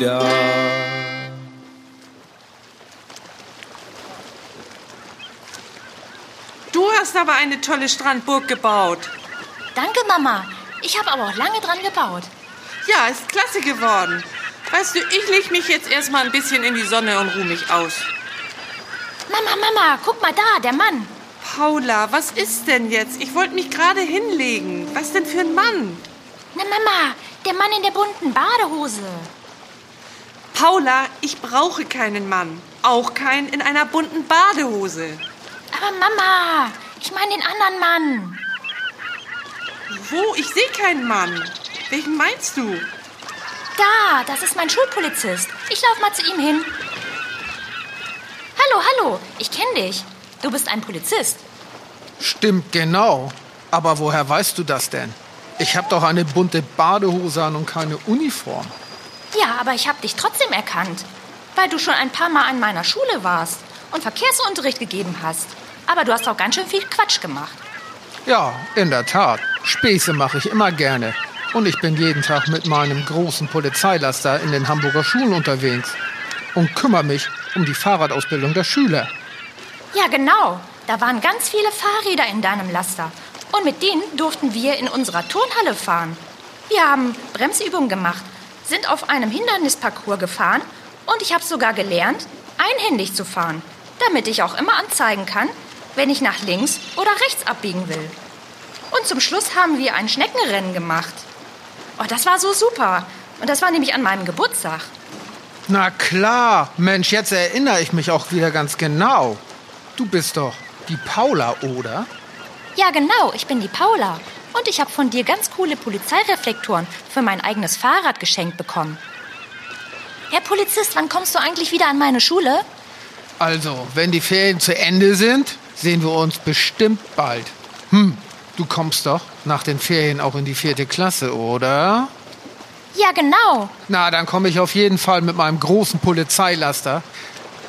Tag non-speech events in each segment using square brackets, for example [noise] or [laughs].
da. Du hast aber eine tolle Strandburg gebaut. Danke, Mama. Ich habe aber auch lange dran gebaut. Ja, ist klasse geworden. Weißt du, ich leg mich jetzt erstmal ein bisschen in die Sonne und ruh mich aus. Mama, Mama, guck mal da, der Mann. Paula, was ist denn jetzt? Ich wollte mich gerade hinlegen. Was denn für ein Mann? Na, Mama, der Mann in der bunten Badehose. Paula, ich brauche keinen Mann. Auch keinen in einer bunten Badehose. Aber Mama, ich meine den anderen Mann. Wo? Ich sehe keinen Mann. Welchen meinst du? Da, das ist mein Schulpolizist. Ich lauf mal zu ihm hin. Hallo, hallo, ich kenne dich. Du bist ein Polizist. Stimmt genau. Aber woher weißt du das denn? Ich habe doch eine bunte Badehose an und keine Uniform. Ja, aber ich habe dich trotzdem erkannt, weil du schon ein paar Mal an meiner Schule warst und Verkehrsunterricht gegeben hast. Aber du hast auch ganz schön viel Quatsch gemacht. Ja, in der Tat. Späße mache ich immer gerne. Und ich bin jeden Tag mit meinem großen Polizeilaster in den Hamburger Schulen unterwegs und kümmere mich um die Fahrradausbildung der Schüler. Ja, genau. Da waren ganz viele Fahrräder in deinem Laster. Und mit denen durften wir in unserer Turnhalle fahren. Wir haben Bremsübungen gemacht, sind auf einem Hindernisparcours gefahren und ich habe sogar gelernt, einhändig zu fahren, damit ich auch immer anzeigen kann, wenn ich nach links oder rechts abbiegen will. Und zum Schluss haben wir ein Schneckenrennen gemacht. Oh, das war so super. Und das war nämlich an meinem Geburtstag. Na klar, Mensch, jetzt erinnere ich mich auch wieder ganz genau. Du bist doch die Paula, oder? Ja, genau, ich bin die Paula. Und ich habe von dir ganz coole Polizeireflektoren für mein eigenes Fahrrad geschenkt bekommen. Herr Polizist, wann kommst du eigentlich wieder an meine Schule? Also, wenn die Ferien zu Ende sind, sehen wir uns bestimmt bald. Hm, du kommst doch nach den Ferien auch in die vierte Klasse, oder? Ja, genau. Na, dann komme ich auf jeden Fall mit meinem großen Polizeilaster.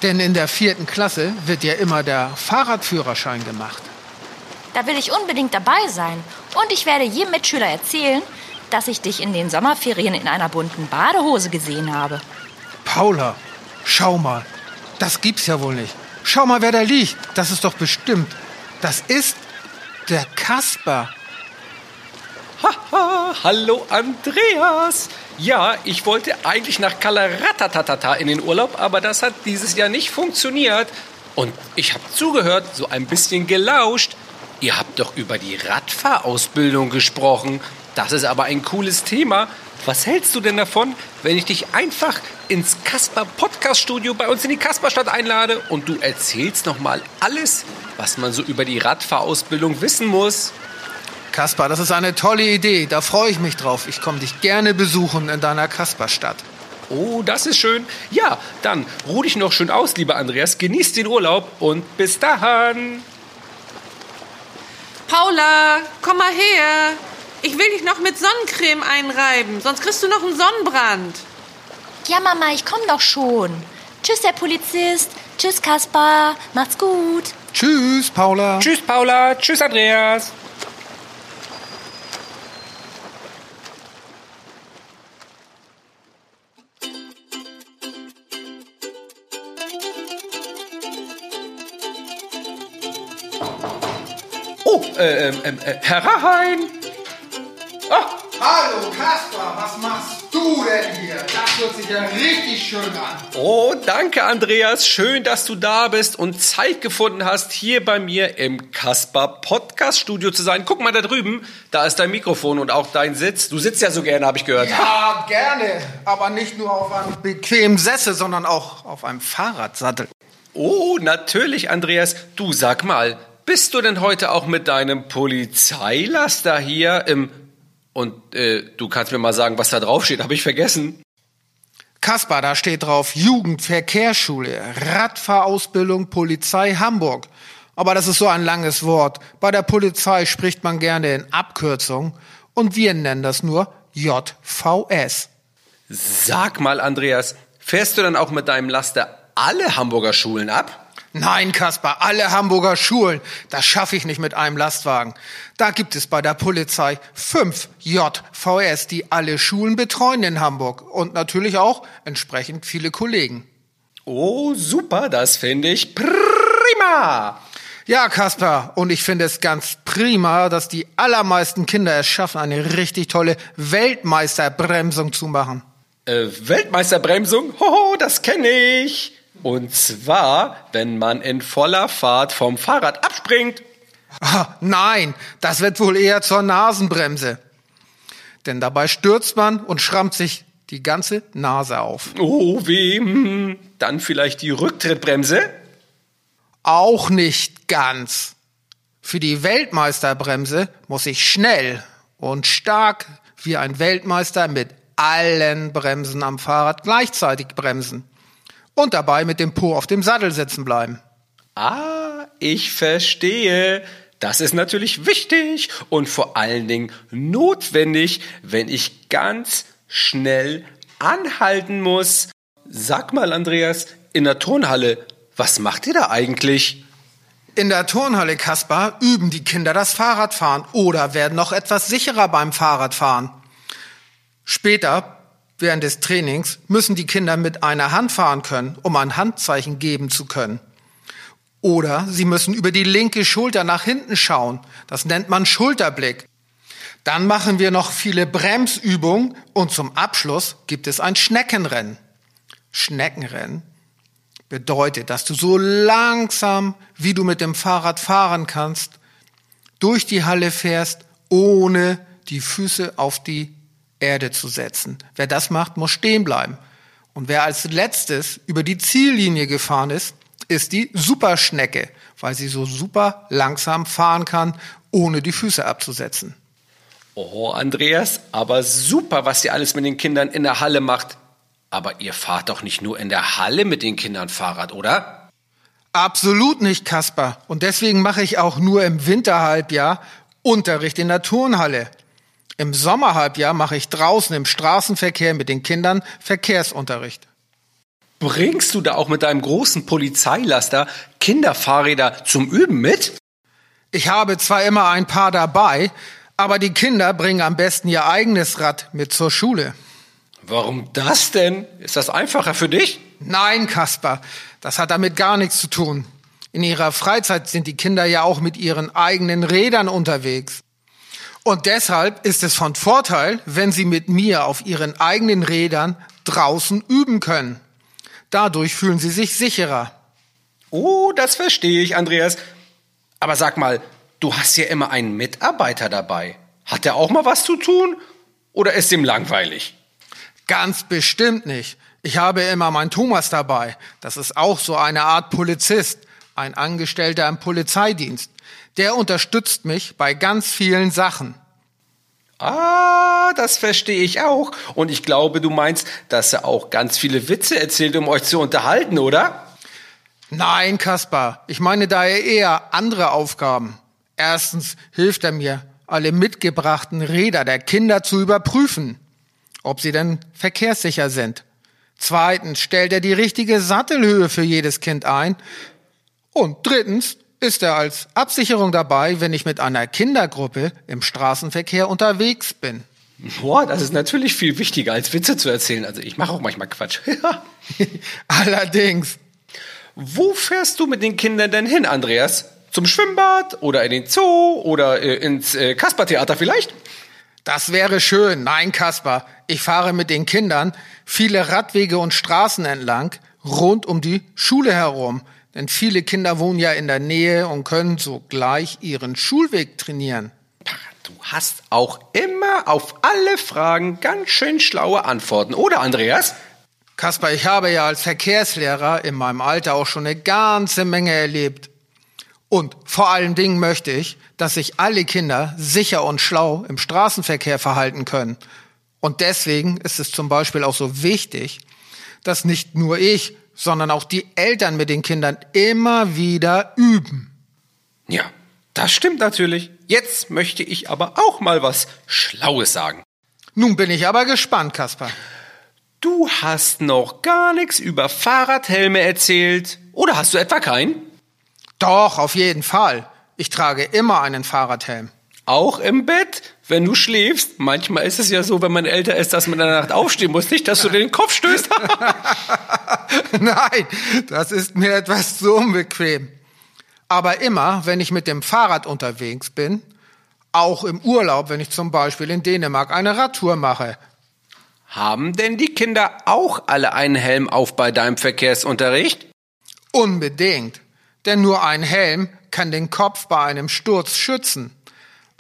Denn in der vierten Klasse wird ja immer der Fahrradführerschein gemacht. Da will ich unbedingt dabei sein. Und ich werde jedem Mitschüler erzählen, dass ich dich in den Sommerferien in einer bunten Badehose gesehen habe. Paula, schau mal. Das gibt's ja wohl nicht. Schau mal, wer da liegt. Das ist doch bestimmt. Das ist der Kasper. Haha, hallo Andreas. Ja, ich wollte eigentlich nach Kalaratatata in den Urlaub, aber das hat dieses Jahr nicht funktioniert. Und ich habe zugehört, so ein bisschen gelauscht. Ihr habt doch über die Radfahrausbildung gesprochen. Das ist aber ein cooles Thema. Was hältst du denn davon, wenn ich dich einfach ins Kasper Podcast Studio bei uns in die Kasperstadt einlade und du erzählst noch mal alles, was man so über die Radfahrausbildung wissen muss? Kaspar, das ist eine tolle Idee. Da freue ich mich drauf. Ich komme dich gerne besuchen in deiner Kasperstadt. Oh, das ist schön. Ja, dann ruh dich noch schön aus, lieber Andreas. Genieß den Urlaub und bis dahin. Paula, komm mal her. Ich will dich noch mit Sonnencreme einreiben, sonst kriegst du noch einen Sonnenbrand. Ja, Mama, ich komme doch schon. Tschüss, Herr Polizist. Tschüss, Kaspar. Macht's gut. Tschüss, Paula. Tschüss, Paula. Tschüss, Andreas. Äh, ähm, ähm, äh, Herr Rahein. Ah, Hallo, Kaspar, was machst du denn hier? Das hört sich ja richtig schön an. Oh, danke, Andreas. Schön, dass du da bist und Zeit gefunden hast, hier bei mir im Kasper Podcast Studio zu sein. Guck mal da drüben, da ist dein Mikrofon und auch dein Sitz. Du sitzt ja so gerne, habe ich gehört. Ja, gerne. Aber nicht nur auf einem bequemen Sessel, sondern auch auf einem Fahrradsattel. Oh, natürlich, Andreas. Du sag mal, bist du denn heute auch mit deinem Polizeilaster hier im... Und äh, du kannst mir mal sagen, was da drauf steht, habe ich vergessen. Kaspar, da steht drauf Jugendverkehrsschule, Radfahrausbildung Polizei Hamburg. Aber das ist so ein langes Wort. Bei der Polizei spricht man gerne in Abkürzung und wir nennen das nur JVS. Sag mal, Andreas, fährst du dann auch mit deinem Laster alle Hamburger Schulen ab? Nein, Kaspar, alle Hamburger Schulen, das schaffe ich nicht mit einem Lastwagen. Da gibt es bei der Polizei fünf JVS, die alle Schulen betreuen in Hamburg und natürlich auch entsprechend viele Kollegen. Oh, super, das finde ich prima. Ja, Kaspar, und ich finde es ganz prima, dass die allermeisten Kinder es schaffen, eine richtig tolle Weltmeisterbremsung zu machen. Äh, Weltmeisterbremsung? Hoho, das kenne ich. Und zwar, wenn man in voller Fahrt vom Fahrrad abspringt. Ah, nein, das wird wohl eher zur Nasenbremse. Denn dabei stürzt man und schrammt sich die ganze Nase auf. Oh, weh. hm, Dann vielleicht die Rücktrittbremse? Auch nicht ganz. Für die Weltmeisterbremse muss ich schnell und stark wie ein Weltmeister mit allen Bremsen am Fahrrad gleichzeitig bremsen und dabei mit dem Po auf dem Sattel sitzen bleiben. Ah, ich verstehe. Das ist natürlich wichtig und vor allen Dingen notwendig, wenn ich ganz schnell anhalten muss. Sag mal, Andreas, in der Turnhalle, was macht ihr da eigentlich? In der Turnhalle Kaspar üben die Kinder das Fahrradfahren oder werden noch etwas sicherer beim Fahrradfahren. Später, während des Trainings, müssen die Kinder mit einer Hand fahren können, um ein Handzeichen geben zu können. Oder sie müssen über die linke Schulter nach hinten schauen. Das nennt man Schulterblick. Dann machen wir noch viele Bremsübungen und zum Abschluss gibt es ein Schneckenrennen. Schneckenrennen bedeutet, dass du so langsam, wie du mit dem Fahrrad fahren kannst, durch die Halle fährst, ohne die Füße auf die Erde zu setzen. Wer das macht, muss stehen bleiben. Und wer als letztes über die Ziellinie gefahren ist, ist die Superschnecke, weil sie so super langsam fahren kann, ohne die Füße abzusetzen. Oh, Andreas, aber super, was ihr alles mit den Kindern in der Halle macht. Aber ihr fahrt doch nicht nur in der Halle mit den Kindern Fahrrad, oder? Absolut nicht, Kasper. Und deswegen mache ich auch nur im Winterhalbjahr Unterricht in der Turnhalle. Im Sommerhalbjahr mache ich draußen im Straßenverkehr mit den Kindern Verkehrsunterricht. Bringst du da auch mit deinem großen Polizeilaster Kinderfahrräder zum Üben mit? Ich habe zwar immer ein paar dabei, aber die Kinder bringen am besten ihr eigenes Rad mit zur Schule. Warum das denn? Ist das einfacher für dich? Nein, Kasper, das hat damit gar nichts zu tun. In ihrer Freizeit sind die Kinder ja auch mit ihren eigenen Rädern unterwegs. Und deshalb ist es von Vorteil, wenn sie mit mir auf ihren eigenen Rädern draußen üben können. Dadurch fühlen sie sich sicherer. Oh, das verstehe ich, Andreas. Aber sag mal, du hast ja immer einen Mitarbeiter dabei. Hat der auch mal was zu tun? Oder ist ihm langweilig? Ganz bestimmt nicht. Ich habe immer meinen Thomas dabei. Das ist auch so eine Art Polizist, ein Angestellter im Polizeidienst. Der unterstützt mich bei ganz vielen Sachen. Ah, das verstehe ich auch. Und ich glaube, du meinst, dass er auch ganz viele Witze erzählt, um euch zu unterhalten, oder? Nein, Kaspar, ich meine daher eher andere Aufgaben. Erstens hilft er mir, alle mitgebrachten Räder der Kinder zu überprüfen, ob sie denn verkehrssicher sind. Zweitens stellt er die richtige Sattelhöhe für jedes Kind ein. Und drittens ist er als Absicherung dabei, wenn ich mit einer Kindergruppe im Straßenverkehr unterwegs bin. Boah, das ist natürlich viel wichtiger, als Witze zu erzählen. Also ich mache auch manchmal Quatsch. [laughs] [laughs] Allerdings. Wo fährst du mit den Kindern denn hin, Andreas? Zum Schwimmbad oder in den Zoo oder äh, ins äh, Kaspertheater vielleicht? Das wäre schön. Nein, Kaspar, ich fahre mit den Kindern viele Radwege und Straßen entlang, rund um die Schule herum. Denn viele Kinder wohnen ja in der Nähe und können sogleich ihren Schulweg trainieren. Du hast auch immer auf alle Fragen ganz schön schlaue Antworten, oder Andreas? Kaspar, ich habe ja als Verkehrslehrer in meinem Alter auch schon eine ganze Menge erlebt. Und vor allen Dingen möchte ich, dass sich alle Kinder sicher und schlau im Straßenverkehr verhalten können. Und deswegen ist es zum Beispiel auch so wichtig, dass nicht nur ich, sondern auch die Eltern mit den Kindern immer wieder üben. Ja, das stimmt natürlich. Jetzt möchte ich aber auch mal was Schlaues sagen. Nun bin ich aber gespannt, Kaspar. Du hast noch gar nichts über Fahrradhelme erzählt. Oder hast du etwa keinen? Doch, auf jeden Fall. Ich trage immer einen Fahrradhelm. Auch im Bett, wenn du schläfst. Manchmal ist es ja so, wenn man älter ist, dass man in der Nacht aufstehen muss. Nicht, dass du dir den Kopf stößt. [laughs] Nein, das ist mir etwas zu unbequem. Aber immer, wenn ich mit dem Fahrrad unterwegs bin, auch im Urlaub, wenn ich zum Beispiel in Dänemark eine Radtour mache, Haben denn die Kinder auch alle einen Helm auf bei deinem Verkehrsunterricht? unbedingt. Denn nur ein Helm kann den Kopf bei einem Sturz schützen.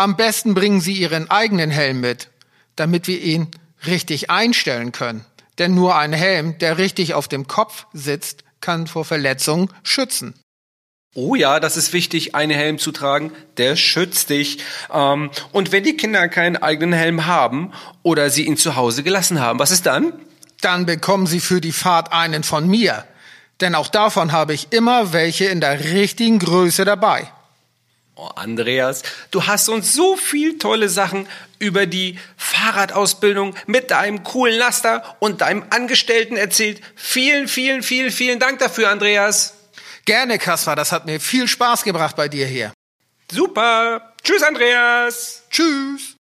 Am besten bringen Sie Ihren eigenen Helm mit, damit wir ihn richtig einstellen können. Denn nur ein Helm, der richtig auf dem Kopf sitzt, kann vor Verletzungen schützen. Oh ja, das ist wichtig, einen Helm zu tragen. Der schützt dich. Ähm, und wenn die Kinder keinen eigenen Helm haben oder sie ihn zu Hause gelassen haben, was ist dann? Dann bekommen Sie für die Fahrt einen von mir. Denn auch davon habe ich immer welche in der richtigen Größe dabei. Oh, Andreas, du hast uns so viel tolle Sachen über die Fahrradausbildung mit deinem coolen Laster und deinem Angestellten erzählt. Vielen, vielen, vielen, vielen Dank dafür, Andreas. Gerne, Kaspar, das hat mir viel Spaß gebracht bei dir hier. Super. Tschüss, Andreas. Tschüss.